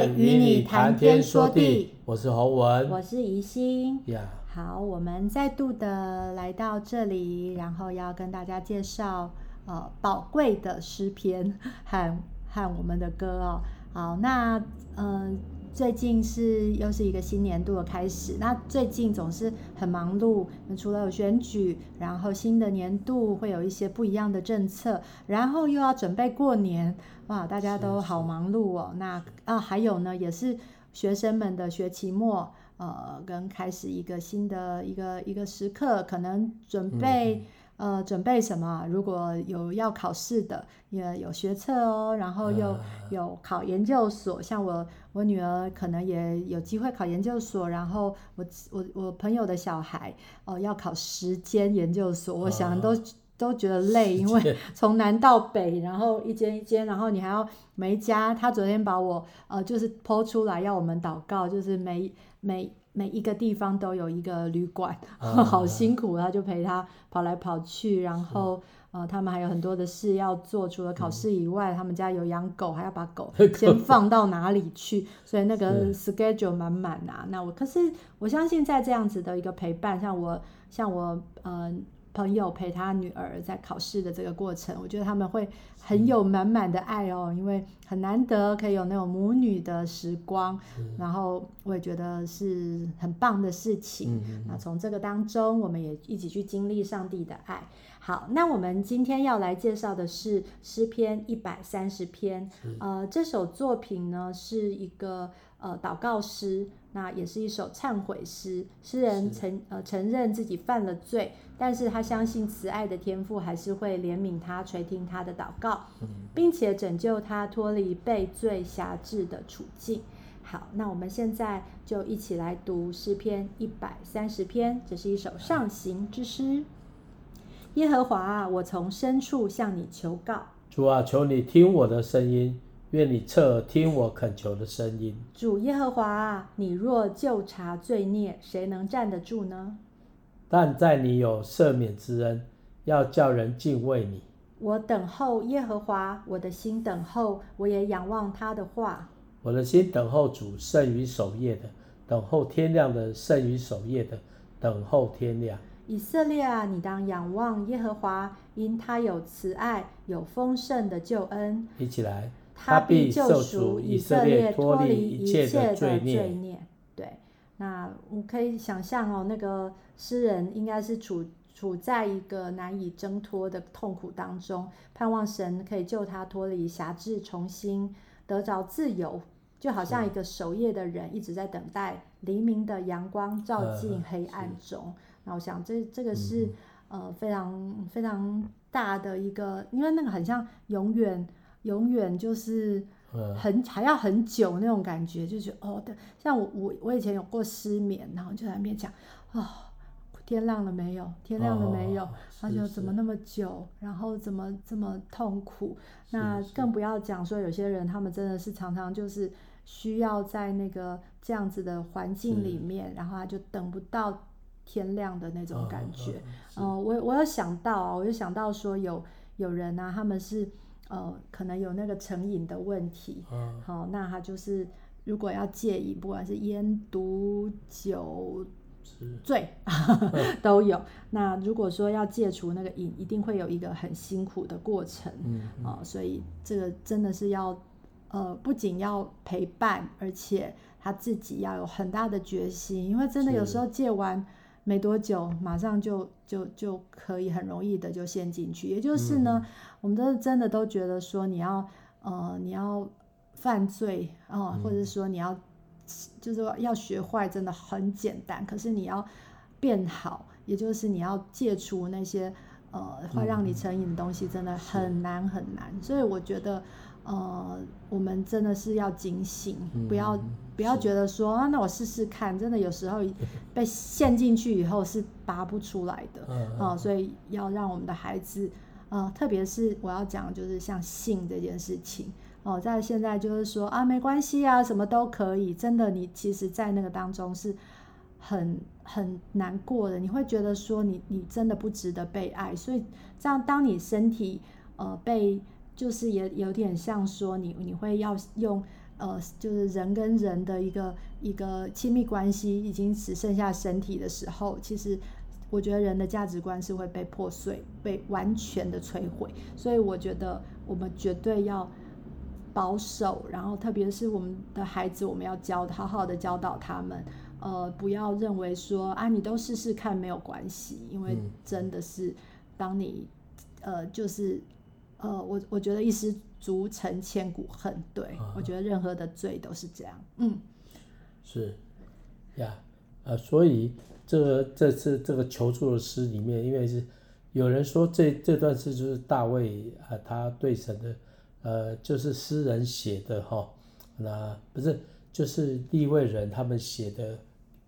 爱与你谈天说地，我是侯文，我是宜心。呀，Yeah. 好，我们再度的来到这里，然后要跟大家介绍呃宝贵的诗篇和和我们的歌哦。好，那嗯。呃最近是又是一个新年度的开始，那最近总是很忙碌。除了有选举，然后新的年度会有一些不一样的政策，然后又要准备过年，哇，大家都好忙碌哦。那啊，还有呢，也是学生们的学期末，呃，跟开始一个新的一个一个时刻，可能准备。嗯呃，准备什么？如果有要考试的，也有学测哦，然后又有考研究所。Uh, 像我，我女儿可能也有机会考研究所。然后我，我，我朋友的小孩哦、呃，要考十间研究所。我想都、uh, 都觉得累，因为 从南到北，然后一间一间，然后你还要每一家。他昨天把我呃，就是 po 出来要我们祷告，就是每每。每一个地方都有一个旅馆，啊、好辛苦，他就陪他跑来跑去，然后呃，他们还有很多的事要做，除了考试以外，嗯、他们家有养狗，还要把狗 先放到哪里去，所以那个 schedule 满满啊。那我可是我相信，在这样子的一个陪伴，像我像我呃。朋友陪他女儿在考试的这个过程，我觉得他们会很有满满的爱哦，因为很难得可以有那种母女的时光，然后我也觉得是很棒的事情。那从这个当中，我们也一起去经历上帝的爱。好，那我们今天要来介绍的是诗篇一百三十篇。呃，这首作品呢是一个呃祷告诗。那也是一首忏悔诗，诗人承呃承认自己犯了罪，但是他相信慈爱的天父还是会怜悯他，垂听他的祷告，并且拯救他脱离被罪辖制的处境。好，那我们现在就一起来读诗篇一百三十篇，这是一首上行之诗。耶和华啊，我从深处向你求告，主啊，求你听我的声音。愿你侧耳听我恳求的声音，主耶和华啊，你若就察罪孽，谁能站得住呢？但在你有赦免之恩，要叫人敬畏你。我等候耶和华，我的心等候，我也仰望他的话。我的心等候主胜于守夜的，等候天亮的胜于守夜的，等候天亮。以色列啊，你当仰望耶和华，因他有慈爱，有丰盛的救恩。一起来。他必救赎以色列脱离一切的罪孽。对，那我可以想象哦，那个诗人应该是处处在一个难以挣脱的痛苦当中，盼望神可以救他脱离辖制，重新得着自由，就好像一个守夜的人一直在等待黎明的阳光照进黑暗中。那我想这这个是、嗯、呃非常非常大的一个，因为那个很像永远。永远就是很还要很久那种感觉，就觉得哦，对，像我我我以前有过失眠，然后就在那边讲，哦，天亮了没有？天亮了没有？然后就怎么那么久？然后怎么这么痛苦？那更不要讲说有些人，他们真的是常常就是需要在那个这样子的环境里面，然后他就等不到天亮的那种感觉。嗯，我我有想到啊，我就想到说有有人啊，他们是。呃，可能有那个成瘾的问题，嗯、好，那他就是如果要戒瘾，不管是烟毒酒醉 都有。那如果说要戒除那个瘾，一定会有一个很辛苦的过程，嗯嗯呃、所以这个真的是要，呃，不仅要陪伴，而且他自己要有很大的决心，因为真的有时候戒完。没多久，马上就就就可以很容易的就陷进去。也就是呢，嗯、我们都是真的都觉得说，你要呃你要犯罪啊、呃，或者说你要就是说要学坏，真的很简单。可是你要变好，也就是你要戒除那些呃会让你成瘾的东西，真的很难很难。嗯、所以我觉得。呃，我们真的是要警醒，嗯、不要不要觉得说啊，那我试试看。真的有时候 被陷进去以后是拔不出来的啊、所以要让我们的孩子，呃，特别是我要讲就是像性这件事情哦、呃，在现在就是说啊，没关系啊，什么都可以。真的，你其实，在那个当中是很很难过的，你会觉得说你你真的不值得被爱。所以这样，当你身体呃被就是也有点像说你你会要用呃，就是人跟人的一个一个亲密关系已经只剩下身体的时候，其实我觉得人的价值观是会被破碎、被完全的摧毁。所以我觉得我们绝对要保守，然后特别是我们的孩子，我们要教好好的教导他们。呃，不要认为说啊，你都试试看没有关系，因为真的是当你呃，就是呃，我我觉得一失足成千古恨，对、啊、我觉得任何的罪都是这样，嗯，是呀，呃，所以这个这次这个求助的诗里面，因为是有人说这这段诗就是大卫啊，他对神的呃，就是诗人写的哈，那不是就是利未人他们写的。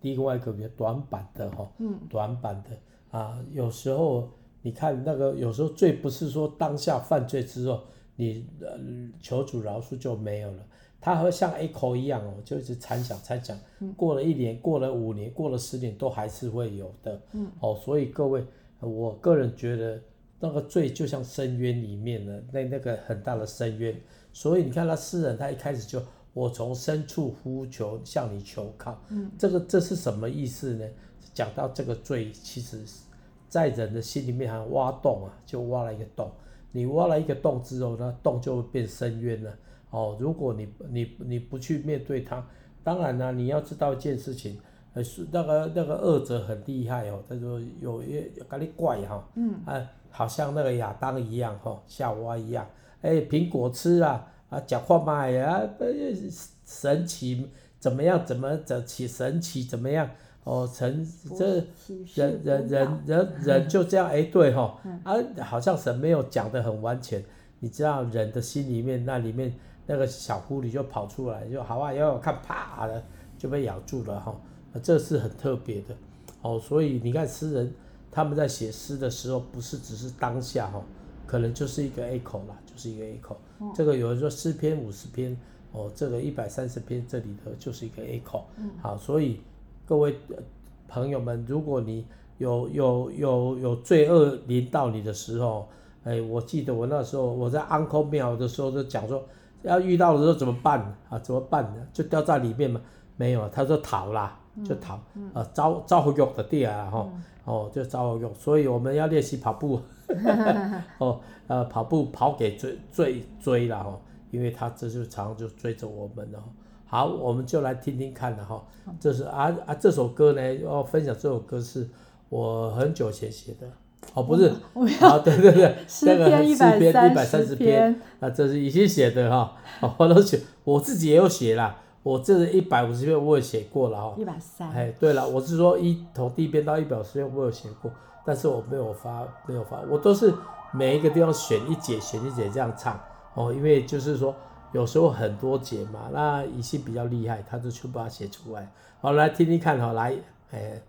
另外一个比较短板的哈，嗯短板的啊，有时候你看那个，有时候罪不是说当下犯罪之后你呃求主饶恕就没有了，他会像 echo 一样哦，就一直参想参想，过了一年，过了五年，过了十年都还是会有的，哦，所以各位，我个人觉得那个罪就像深渊里面的那那个很大的深渊，所以你看他诗人他一开始就。我从深处呼求，向你求靠。嗯，这个这是什么意思呢？讲到这个罪，其实，在人的心里面还挖洞啊，就挖了一个洞。你挖了一个洞之后，那洞就会变深渊了。哦，如果你你你不去面对它，当然呢，你要知道一件事情，呃，那个那个恶者很厉害哦，他说有一咖喱怪哈，嗯，啊，好像那个亚当一样哈，夏娃一样，哎，苹果吃啊。啊，讲话嘛呀，神奇怎么样？怎么怎起神奇怎么样？哦，神这人人人人人就这样哎，对哈，啊，好像神没有讲的很完全。你知道人的心里面那里面那个小狐狸就跑出来，就好啊，要看啪的就被咬住了哈，这是很特别的哦。所以你看诗人他们在写诗的时候，不是只是当下哈，可能就是一个 echo 啦，就是一个 echo。这个有人说诗篇五十篇，哦，这个一百三十篇这里头就是一个 echo，嗯，好，所以各位朋友们，如果你有有有有罪恶临到你的时候，哎，我记得我那时候我在 Uncle 庙的时候就讲说，要遇到的时候怎么办啊？怎么办呢？就掉在里面嘛？没有，他说逃啦，就逃，嗯嗯、啊，遭遭狱的地啊，哈，哦，就遭狱，所以我们要练习跑步。哦，呃，跑步跑给追追追了哈，因为他这就常常就追着我们了。好，我们就来听听看了哈。这是啊啊，这首歌呢，要分享这首歌是我很久前写的。哦，不是，啊，对对对，那个诗篇一百三十篇啊，这是已经写的哈。我都写，我自己也有写啦。我这是一百五十篇我也写过了哈。一百三。哎，对了，我是说一从第一篇到一百五十篇我有写过。但是我没有发，没有发，我都是每一个地方选一节，选一节这样唱哦，因为就是说有时候很多节嘛，那一些比较厉害，他就去把它写出来。好，来听听看，好，来，哎。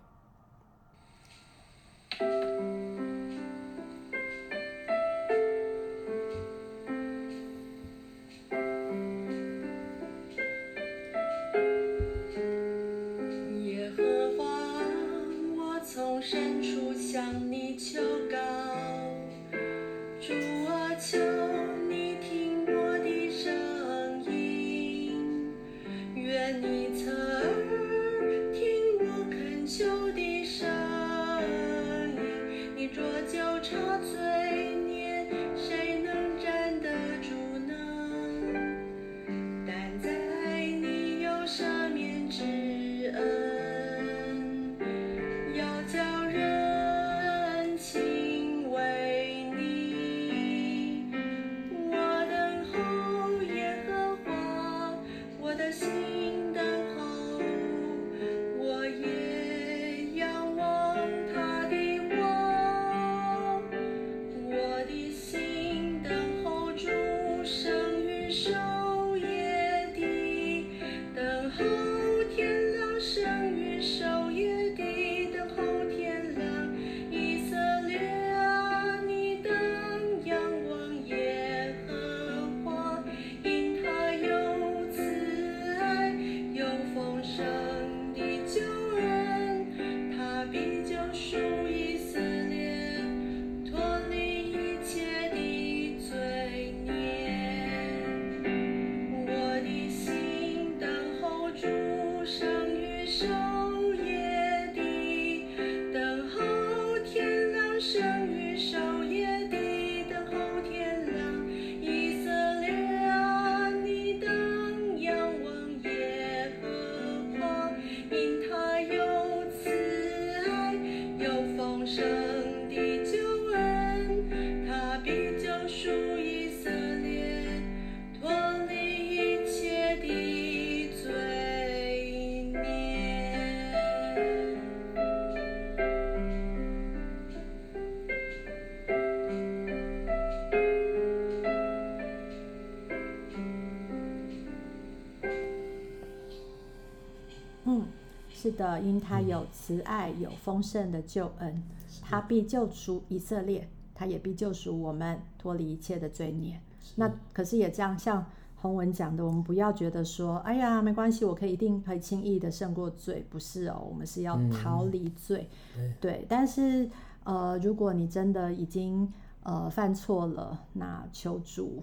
嗯，是的，因他有慈爱，有丰盛的救恩，他必救赎以色列，他也必救赎我们脱离一切的罪孽。那可是也这样，像洪文讲的，我们不要觉得说，哎呀，没关系，我可以一定可以轻易的胜过罪，不是哦，我们是要逃离罪，嗯、对。但是呃，如果你真的已经呃犯错了，那求主。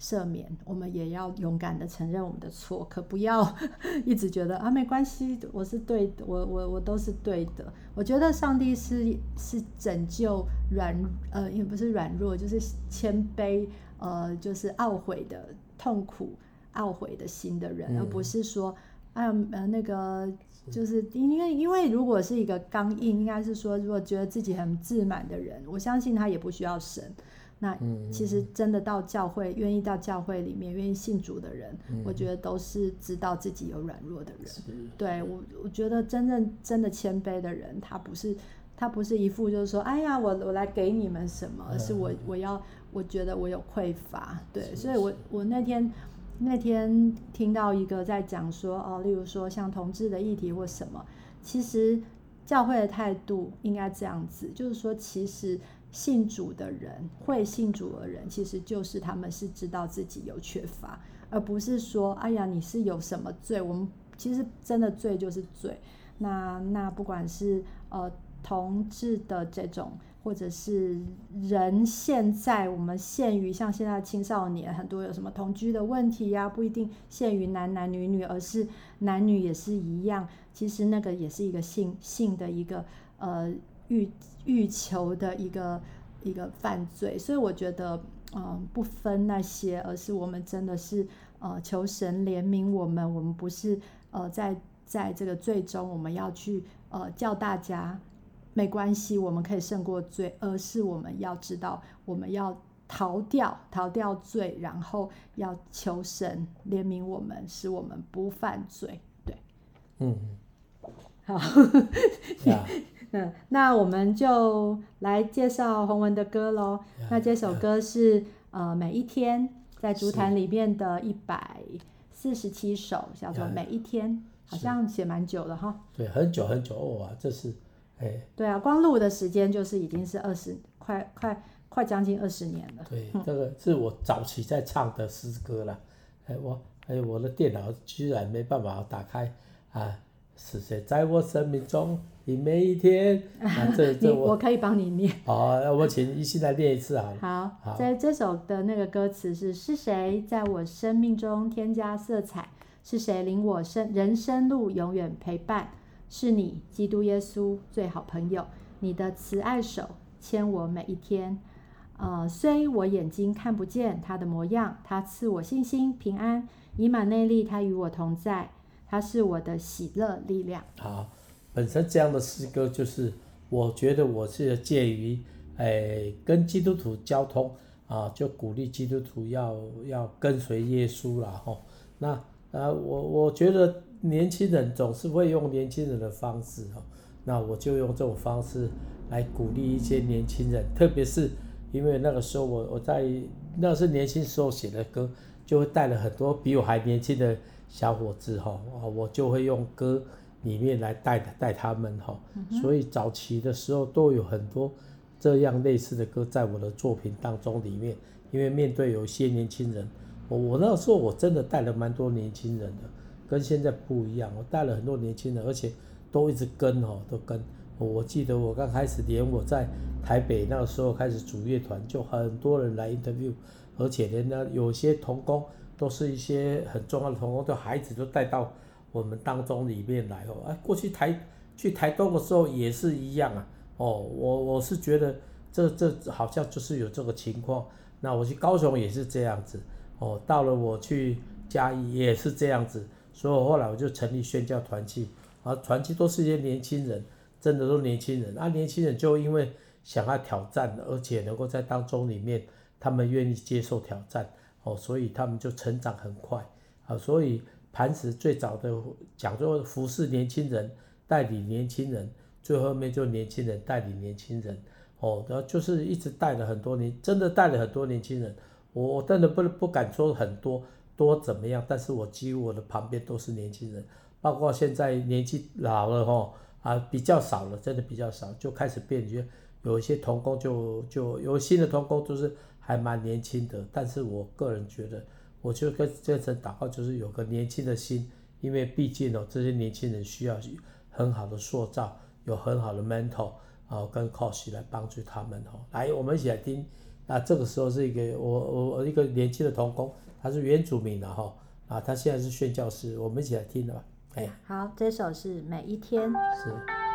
赦免，我们也要勇敢的承认我们的错，可不要 一直觉得啊，没关系，我是对的，我我我都是对的。我觉得上帝是是拯救软呃，也不是软弱，就是谦卑呃，就是懊悔的痛苦懊悔的心的人，嗯、而不是说啊呃那个就是因为因为如果是一个刚硬，应该是说如果觉得自己很自满的人，我相信他也不需要神。那其实真的到教会，愿意到教会里面，愿意信主的人，嗯、我觉得都是知道自己有软弱的人。对我，我觉得真正真的谦卑的人，他不是他不是一副就是说，哎呀，我我来给你们什么，而是我我要我觉得我有匮乏。对，所以我我那天那天听到一个在讲说，哦，例如说像同志的议题或什么，其实教会的态度应该这样子，就是说其实。信主的人，会信主的人，其实就是他们是知道自己有缺乏，而不是说，哎呀，你是有什么罪？我们其实真的罪就是罪。那那不管是呃同志的这种，或者是人现在我们限于像现在青少年很多有什么同居的问题呀、不一定限于男男女女，而是男女也是一样。其实那个也是一个性性的一个呃。欲欲求的一个一个犯罪，所以我觉得，嗯、呃，不分那些，而是我们真的是，呃，求神怜悯我们。我们不是，呃，在在这个罪中，我们要去，呃，叫大家没关系，我们可以胜过罪，而是我们要知道，我们要逃掉逃掉罪，然后要求神怜悯我们，使我们不犯罪。对，嗯，好。Yeah. 嗯，那我们就来介绍洪文的歌喽。Yeah, 那这首歌是.呃每一天在竹坛里面的一百四十七首，叫做每一天好像写蛮久了哈。对，很久很久哇，这是哎。对啊，光录的时间就是已经是二十，快快快将近二十年了。对，嗯、这个是我早期在唱的诗歌了。哎，我哎我的电脑居然没办法打开啊。是谁在我生命中的每一天？啊，这这我，我可以帮你念。好，那我请一起来念一次好了。好，好，在这首的那个歌词是：是谁在我生命中添加色彩？是谁领我生人生路永远陪伴？是你，基督耶稣最好朋友。你的慈爱手牵我每一天。呃，虽我眼睛看不见他的模样，他赐我信心平安，以马内利，他与我同在。它是我的喜乐力量。好，本身这样的诗歌就是，我觉得我是介于，哎，跟基督徒交通啊，就鼓励基督徒要要跟随耶稣了哈。那啊，我我觉得年轻人总是会用年轻人的方式哈，那我就用这种方式来鼓励一些年轻人，特别是因为那个时候我我在那是年轻时候写的歌，就会带了很多比我还年轻的。小伙子哈，我就会用歌里面来带带他们哈，所以早期的时候都有很多这样类似的歌在我的作品当中里面。因为面对有些年轻人，我我那时候我真的带了蛮多年轻人的，跟现在不一样，我带了很多年轻人，而且都一直跟哈，都跟。我记得我刚开始连我在台北那个时候开始组乐团，就很多人来 interview，而且连呢有些童工。都是一些很重要的同工，对孩子都带到我们当中里面来哦。哎，过去台去台东的时候也是一样啊。哦，我我是觉得这这好像就是有这个情况。那我去高雄也是这样子。哦，到了我去嘉义也是这样子。所以后来我就成立宣教团契，啊，团契都是一些年轻人，真的都年轻人。啊，年轻人就因为想要挑战，而且能够在当中里面，他们愿意接受挑战。哦，所以他们就成长很快，啊，所以磐石最早的讲做服侍年轻人，代理年轻人，最后面就年轻人代理年轻人，哦，然后就是一直带了很多年，真的带了很多年轻人，我真的不不敢说很多多怎么样，但是我几乎我的旁边都是年轻人，包括现在年纪老了吼啊，比较少了，真的比较少，就开始变，就有一些同工就就有新的同工就是还蛮年轻的，但是我个人觉得，我就跟这层祷告，就是有个年轻的心，因为毕竟哦，这些年轻人需要很好的塑造，有很好的 mentor 啊跟 coach 来帮助他们哦。来，我们一起来听，啊，这个时候是一个我我我一个年轻的童工，他是原住民的哈，啊，他现在是宣教师，我们一起来听的吧。哎，好，这首是每一天。是。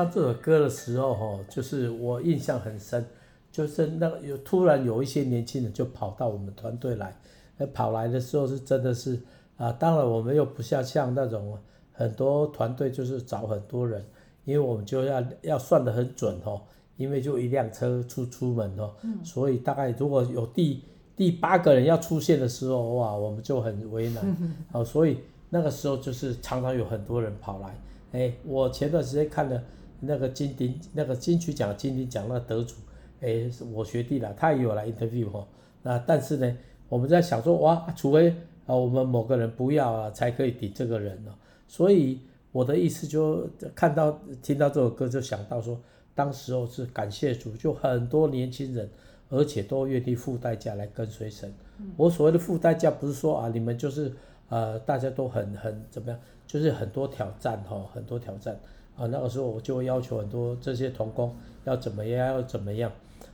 唱这首歌的时候哈，就是我印象很深，就是那个有突然有一些年轻人就跑到我们团队来，那跑来的时候是真的是啊，当然我们又不像像那种很多团队就是找很多人，因为我们就要要算得很准哦，因为就一辆车出出门哦，所以大概如果有第第八个人要出现的时候哇，我们就很为难，好，所以那个时候就是常常有很多人跑来。哎，我前段时间看了那个金鼎那个金曲奖金鼎奖那得主，哎，我学弟了，他也有来 interview 哈。那但是呢，我们在想说，哇，除非啊我们某个人不要啊，才可以顶这个人呢。所以我的意思就看到听到这首歌，就想到说，当时候是感谢主，就很多年轻人，而且都愿意付代价来跟随神。我所谓的付代价，不是说啊你们就是呃大家都很很怎么样。就是很多挑战哈，很多挑战啊。那个时候我就会要求很多这些童工要怎么样，要怎么样。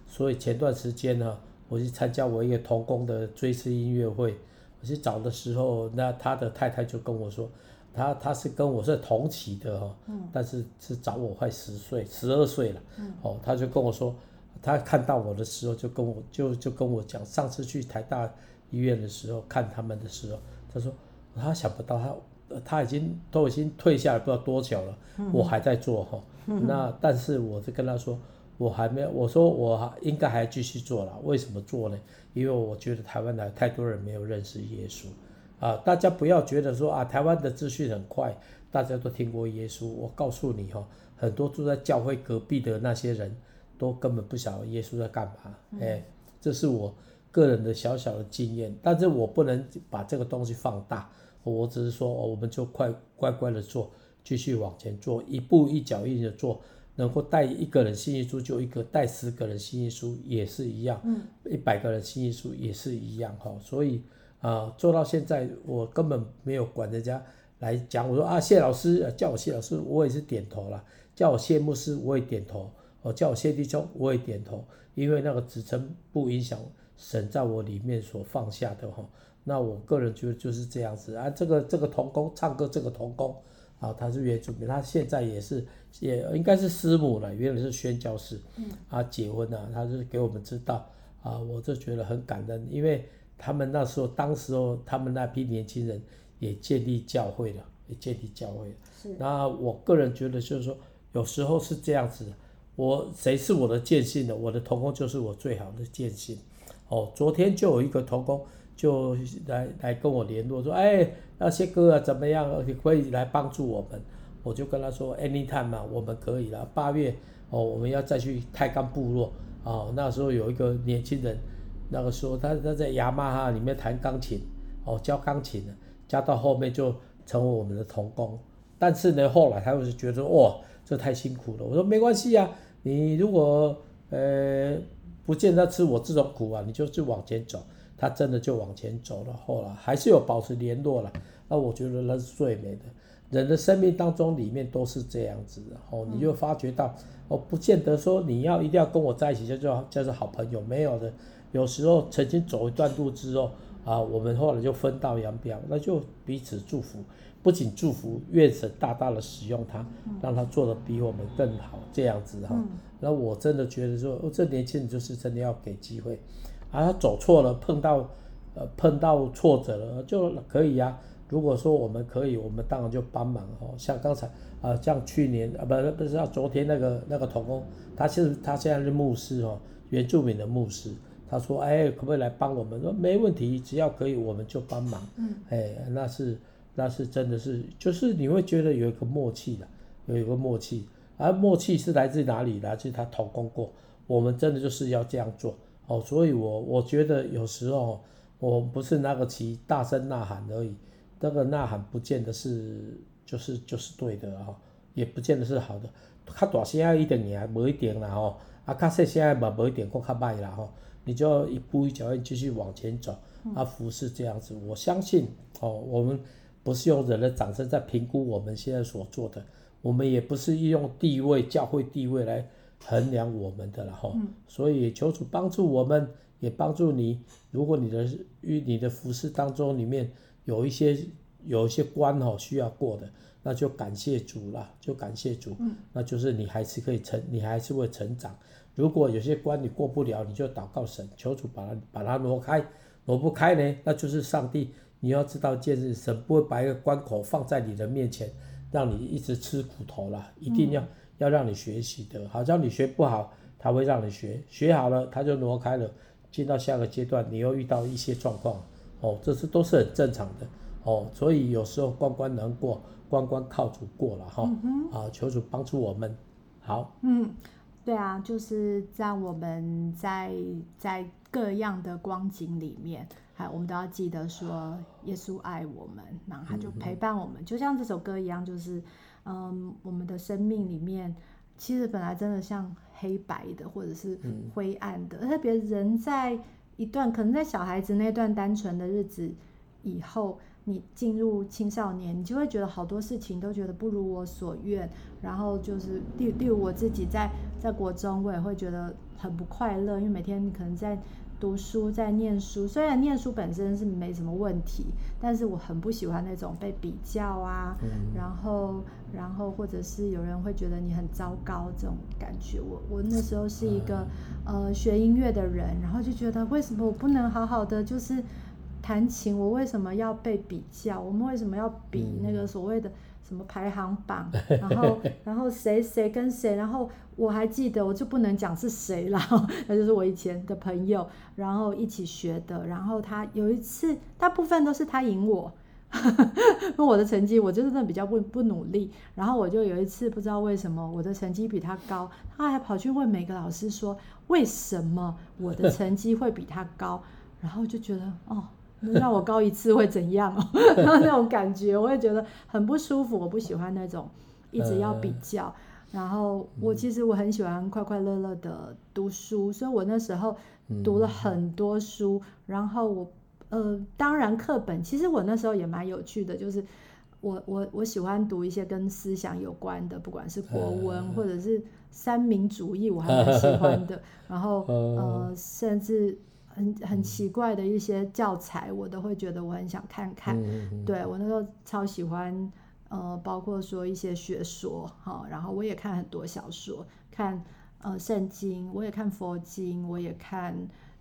所以前段时间呢，我去参加我一个童工的追思音乐会。我去找的时候，那他的太太就跟我说，他他是跟我是同期的哈，但是是找我快十岁，十二岁了。哦，他就跟我说，他看到我的时候就跟我就就跟我讲，上次去台大医院的时候看他们的时候，他说他想不到他。他已经都已经退下来不知道多久了，嗯、我还在做哈。嗯、那但是我是跟他说，我还没有，我说我应该还继续做了。为什么做呢？因为我觉得台湾的太多人没有认识耶稣啊。大家不要觉得说啊，台湾的资讯很快，大家都听过耶稣。我告诉你哈，很多住在教会隔壁的那些人都根本不晓得耶稣在干嘛。嗯、哎，这是我个人的小小的经验，但是我不能把这个东西放大。我只是说，我们就快乖乖的做，继续往前做，一步一脚印的做，能够带一个人信息书就一个，带十个人信息书也是一样，嗯，一百个人信息书也是一样哈。所以啊、呃，做到现在，我根本没有管人家来讲，我说啊，谢老师叫我谢老师，我也是点头了；叫我谢牧师，我也点头；哦，叫我谢弟兄，我也点头，因为那个职称不影响神在我里面所放下的哈。那我个人觉得就是这样子啊，这个这个童工唱歌，这个童工啊，他是原住民，他现在也是也应该是师母了，原来是宣教士，啊结婚了，他就给我们知道啊，我就觉得很感恩，因为他们那时候当时候他们那批年轻人也建立教会了，也建立教会了。是。那我个人觉得就是说，有时候是这样子的，我谁是我的见信的，我的童工就是我最好的见信。哦，昨天就有一个童工。就来来跟我联络说，哎，那些歌啊怎么样？你可以来帮助我们。我就跟他说，anytime 嘛，我们可以了。八月哦，我们要再去泰钢部落哦。那时候有一个年轻人，那个时候他他在雅马哈里面弹钢琴哦，教钢琴的，教到后面就成为我们的同工。但是呢，后来他又是觉得哇，这太辛苦了。我说没关系啊，你如果呃不见得吃我这种苦啊，你就就往前走。他真的就往前走了，后来还是有保持联络了。那我觉得那是最美的。人的生命当中里面都是这样子的，哦，你就发觉到，哦，不见得说你要一定要跟我在一起叫做叫做好朋友，没有的。有时候曾经走一段路之后，啊，我们后来就分道扬镳，那就彼此祝福，不仅祝福，愿神大大的使用他，让他做得比我们更好，这样子哈。那我真的觉得说，哦，这年轻人就是真的要给机会。啊，他走错了，碰到，呃，碰到挫折了就可以呀、啊。如果说我们可以，我们当然就帮忙哦。像刚才啊、呃，像去年啊，不是不是，像昨天那个那个童工，他其实他现在是牧师哦，原住民的牧师。他说，哎，可不可以来帮我们？说没问题，只要可以，我们就帮忙。嗯，哎，那是那是真的是，就是你会觉得有一个默契的，有一个默契。而默契是来自哪里？来自他同工过。我们真的就是要这样做。哦，所以我我觉得有时候我不是那个起大声呐喊而已，那个呐喊不见得是就是就是对的哈，也不见得是好的。较大声啊一点也无一点啦吼，啊较细声嘛无一点，佫较歹啦吼。你就要一步一脚印继续往前走，啊服是这样子，我相信哦，我们不是用人的掌声在评估我们现在所做的，我们也不是用地位教会地位来。衡量我们的了哈，所以求主帮助我们，也帮助你。如果你的与你的服饰当中里面有一些有一些关哦需要过的，那就感谢主了，就感谢主，嗯，那就是你还是可以成，你还是会成长。如果有些关你过不了，你就祷告神，求主把它把它挪开，挪不开呢，那就是上帝。你要知道一件事，神不会把一个关口放在你的面前，让你一直吃苦头啦，一定要、嗯、要让你学习的。好像你学不好，他会让你学，学好了他就挪开了，进到下个阶段，你又遇到一些状况，哦，这是都是很正常的。哦，所以有时候关关难过，关关靠主过了哈。啊、求主帮助我们。好。嗯，对啊，就是在我们在在各样的光景里面，还我们都要记得说，耶稣爱我们，然后他就陪伴我们，嗯、就像这首歌一样，就是嗯，我们的生命里面其实本来真的像黑白的，或者是灰暗的，嗯、特别人在一段可能在小孩子那段单纯的日子以后。你进入青少年，你就会觉得好多事情都觉得不如我所愿，然后就是例例如我自己在在国中，我也会觉得很不快乐，因为每天你可能在读书，在念书，虽然念书本身是没什么问题，但是我很不喜欢那种被比较啊，嗯、然后然后或者是有人会觉得你很糟糕这种感觉。我我那时候是一个、嗯、呃学音乐的人，然后就觉得为什么我不能好好的就是。弹琴，我为什么要被比较？我们为什么要比那个所谓的什么排行榜？嗯、然后，然后谁谁跟谁？然后我还记得，我就不能讲是谁了。那就是我以前的朋友，然后一起学的。然后他有一次，大部分都是他赢我，因为我的成绩我就是那比较不不努力。然后我就有一次不知道为什么我的成绩比他高，他还跑去问每个老师说为什么我的成绩会比他高？然后就觉得哦。让我高一次会怎样哦？那种感觉我会觉得很不舒服。我不喜欢那种一直要比较。然后我其实我很喜欢快快乐乐的读书，所以我那时候读了很多书。然后我呃，当然课本其实我那时候也蛮有趣的，就是我我我喜欢读一些跟思想有关的，不管是国文或者是三民主义，我还蛮喜欢的。然后呃，甚至。很很奇怪的一些教材，我都会觉得我很想看看。对，我那时候超喜欢，呃，包括说一些学说哈，然后我也看很多小说，看呃圣经，我也看佛经，我也看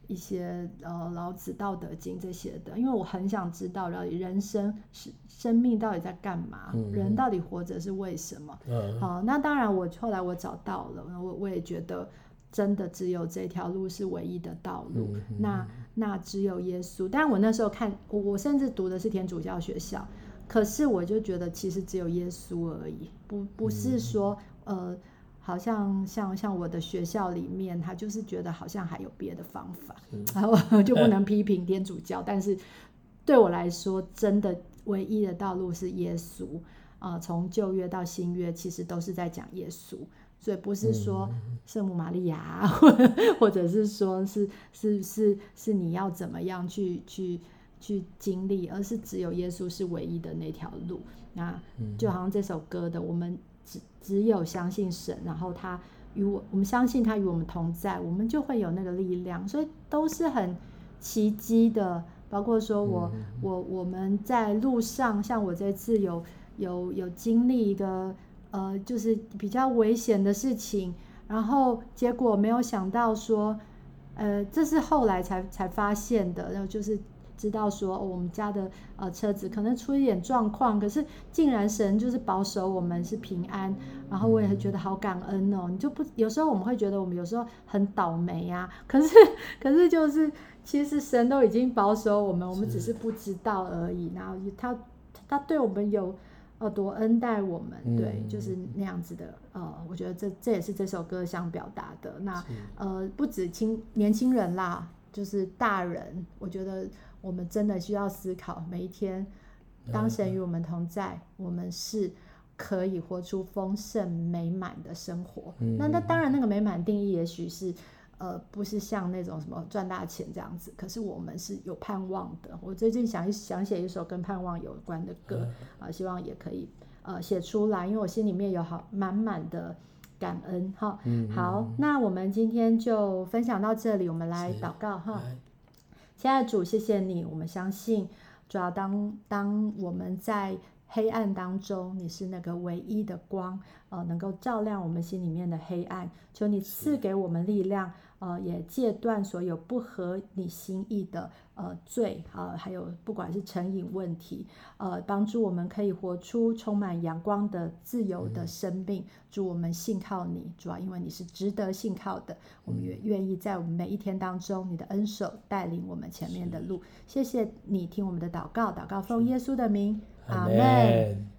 一些呃老子《道德经》这些的，因为我很想知道到底人生是生命到底在干嘛，嗯、人到底活着是为什么？嗯、好，那当然我后来我找到了，我我也觉得。真的只有这条路是唯一的道路，那那只有耶稣。但我那时候看，我我甚至读的是天主教学校，可是我就觉得其实只有耶稣而已，不不是说、嗯、呃，好像像像我的学校里面，他就是觉得好像还有别的方法，嗯、然后就不能批评天主教。嗯、但是对我来说，真的唯一的道路是耶稣啊！从、呃、旧约到新约，其实都是在讲耶稣。所以不是说圣母玛利亚，或、嗯、或者是说是是是是你要怎么样去去去经历，而是只有耶稣是唯一的那条路。那就好像这首歌的，我们只只有相信神，然后他与我，我们相信他与我们同在，我们就会有那个力量。所以都是很奇迹的，包括说我我我们在路上，像我这次有有有经历一个。呃，就是比较危险的事情，然后结果没有想到说，呃，这是后来才才发现的，然后就是知道说，哦，我们家的呃车子可能出一点状况，可是竟然神就是保守我们是平安，然后我也觉得好感恩哦。你就不有时候我们会觉得我们有时候很倒霉呀，可是可是就是其实神都已经保守我们，我们只是不知道而已。然后他他对我们有。哦，多恩待我们，对，嗯、就是那样子的。呃，我觉得这这也是这首歌想表达的。那呃，不止青年轻人啦，就是大人，我觉得我们真的需要思考，每一天，当神与我们同在，嗯、我们是可以活出丰盛美满的生活。嗯、那那当然，那个美满定义也许是。呃，不是像那种什么赚大钱这样子，可是我们是有盼望的。我最近想想写一首跟盼望有关的歌啊、呃，希望也可以呃写出来，因为我心里面有好满满的感恩哈。嗯、好，那我们今天就分享到这里，我们来祷告哈。亲爱的主，谢谢你，我们相信主要当当我们在黑暗当中，你是那个唯一的光，呃，能够照亮我们心里面的黑暗。求你赐给我们力量。呃，也戒断所有不合你心意的呃罪啊、呃，还有不管是成瘾问题，呃，帮助我们可以活出充满阳光的自由的生命。嗯、主，我们信靠你，主要因为你是值得信靠的，我们也愿意在我们每一天当中，你的恩手带领我们前面的路。谢谢你听我们的祷告，祷告奉耶稣的名，阿门。